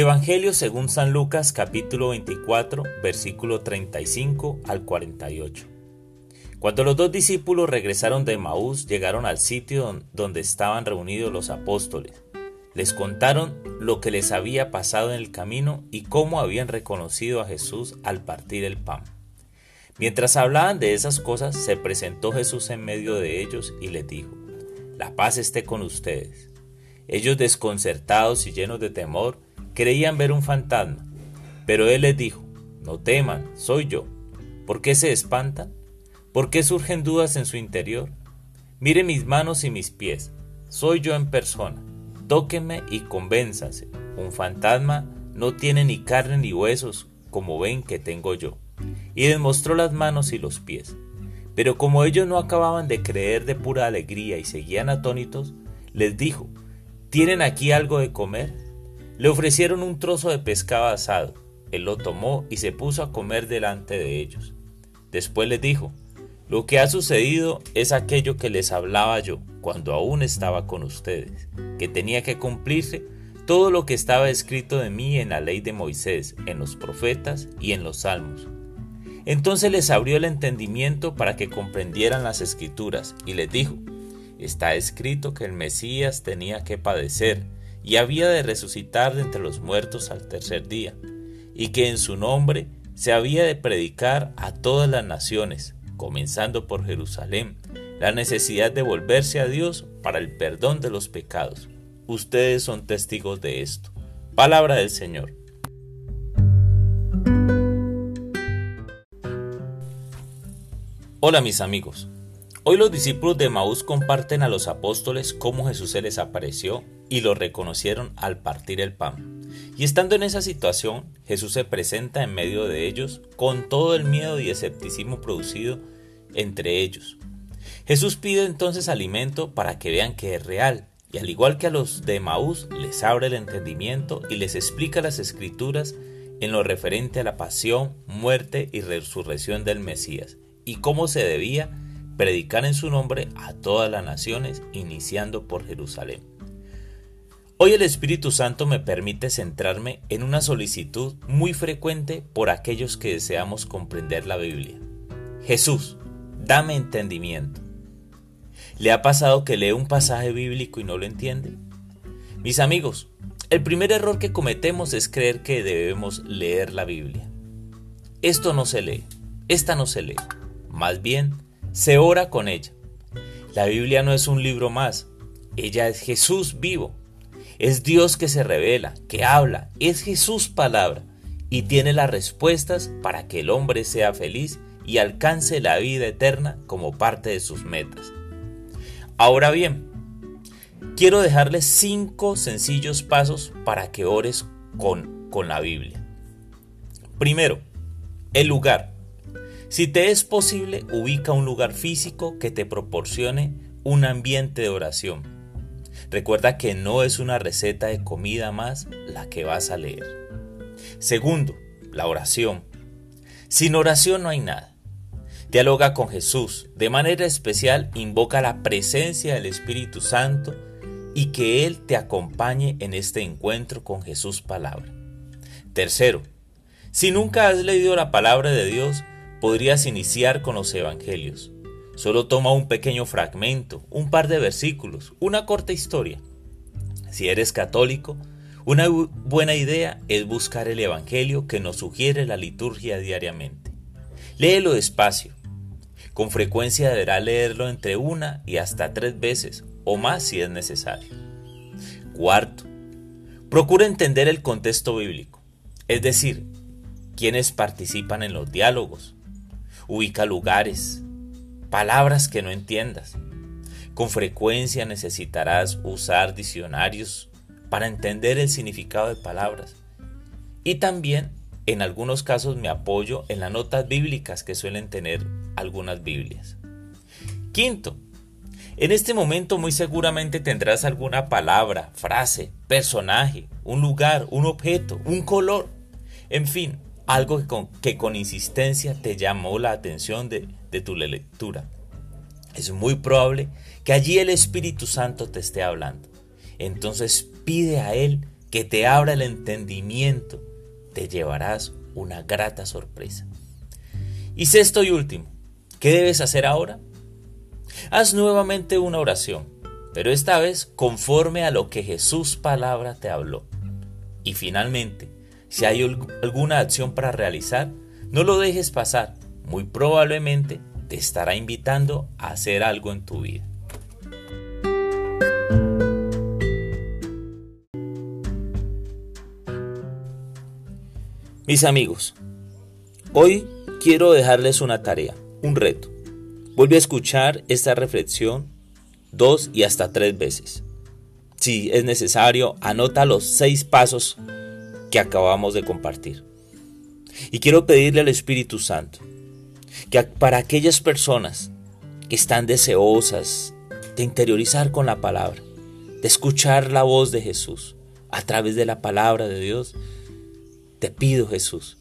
Evangelio según San Lucas capítulo 24 versículo 35 al 48. Cuando los dos discípulos regresaron de Maús, llegaron al sitio donde estaban reunidos los apóstoles. Les contaron lo que les había pasado en el camino y cómo habían reconocido a Jesús al partir el pan. Mientras hablaban de esas cosas, se presentó Jesús en medio de ellos y les dijo, La paz esté con ustedes. Ellos desconcertados y llenos de temor, creían ver un fantasma, pero él les dijo, No teman, soy yo. ¿Por qué se espantan? ¿Por qué surgen dudas en su interior? Mire mis manos y mis pies, soy yo en persona. Tóquenme y convénzase. Un fantasma no tiene ni carne ni huesos, como ven que tengo yo y les mostró las manos y los pies. Pero como ellos no acababan de creer de pura alegría y seguían atónitos, les dijo, ¿tienen aquí algo de comer? Le ofrecieron un trozo de pescado asado. Él lo tomó y se puso a comer delante de ellos. Después les dijo, lo que ha sucedido es aquello que les hablaba yo cuando aún estaba con ustedes, que tenía que cumplirse todo lo que estaba escrito de mí en la ley de Moisés, en los profetas y en los salmos. Entonces les abrió el entendimiento para que comprendieran las escrituras y les dijo, está escrito que el Mesías tenía que padecer y había de resucitar de entre los muertos al tercer día, y que en su nombre se había de predicar a todas las naciones, comenzando por Jerusalén, la necesidad de volverse a Dios para el perdón de los pecados. Ustedes son testigos de esto. Palabra del Señor. Hola mis amigos. Hoy los discípulos de Maús comparten a los apóstoles cómo Jesús se les apareció y lo reconocieron al partir el pan. Y estando en esa situación, Jesús se presenta en medio de ellos con todo el miedo y escepticismo producido entre ellos. Jesús pide entonces alimento para que vean que es real, y al igual que a los de Maús, les abre el entendimiento y les explica las escrituras en lo referente a la pasión, muerte y resurrección del Mesías y cómo se debía predicar en su nombre a todas las naciones, iniciando por Jerusalén. Hoy el Espíritu Santo me permite centrarme en una solicitud muy frecuente por aquellos que deseamos comprender la Biblia. Jesús, dame entendimiento. ¿Le ha pasado que lee un pasaje bíblico y no lo entiende? Mis amigos, el primer error que cometemos es creer que debemos leer la Biblia. Esto no se lee, esta no se lee. Más bien, se ora con ella. La Biblia no es un libro más, ella es Jesús vivo. Es Dios que se revela, que habla, es Jesús palabra y tiene las respuestas para que el hombre sea feliz y alcance la vida eterna como parte de sus metas. Ahora bien, quiero dejarles cinco sencillos pasos para que ores con, con la Biblia. Primero, el lugar. Si te es posible, ubica un lugar físico que te proporcione un ambiente de oración. Recuerda que no es una receta de comida más la que vas a leer. Segundo, la oración. Sin oración no hay nada. Dialoga con Jesús. De manera especial, invoca la presencia del Espíritu Santo y que Él te acompañe en este encuentro con Jesús palabra. Tercero, si nunca has leído la palabra de Dios, podrías iniciar con los evangelios. Solo toma un pequeño fragmento, un par de versículos, una corta historia. Si eres católico, una buena idea es buscar el evangelio que nos sugiere la liturgia diariamente. Léelo despacio. Con frecuencia deberá leerlo entre una y hasta tres veces o más si es necesario. Cuarto, procura entender el contexto bíblico, es decir, quienes participan en los diálogos, Ubica lugares, palabras que no entiendas. Con frecuencia necesitarás usar diccionarios para entender el significado de palabras. Y también, en algunos casos, me apoyo en las notas bíblicas que suelen tener algunas Biblias. Quinto, en este momento muy seguramente tendrás alguna palabra, frase, personaje, un lugar, un objeto, un color, en fin, algo que con, que con insistencia te llamó la atención de, de tu lectura. Es muy probable que allí el Espíritu Santo te esté hablando. Entonces pide a Él que te abra el entendimiento, te llevarás una grata sorpresa. Y sexto y último, ¿qué debes hacer ahora? Haz nuevamente una oración, pero esta vez conforme a lo que Jesús palabra te habló. Y finalmente, si hay alguna acción para realizar, no lo dejes pasar. Muy probablemente te estará invitando a hacer algo en tu vida. Mis amigos, hoy quiero dejarles una tarea, un reto. Vuelve a escuchar esta reflexión dos y hasta tres veces. Si es necesario, anota los seis pasos que acabamos de compartir. Y quiero pedirle al Espíritu Santo que para aquellas personas que están deseosas de interiorizar con la palabra, de escuchar la voz de Jesús a través de la palabra de Dios, te pido Jesús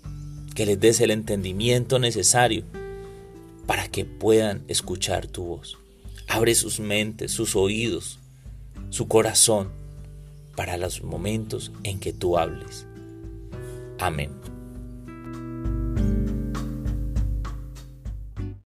que les des el entendimiento necesario para que puedan escuchar tu voz. Abre sus mentes, sus oídos, su corazón para los momentos en que tú hables. Amén.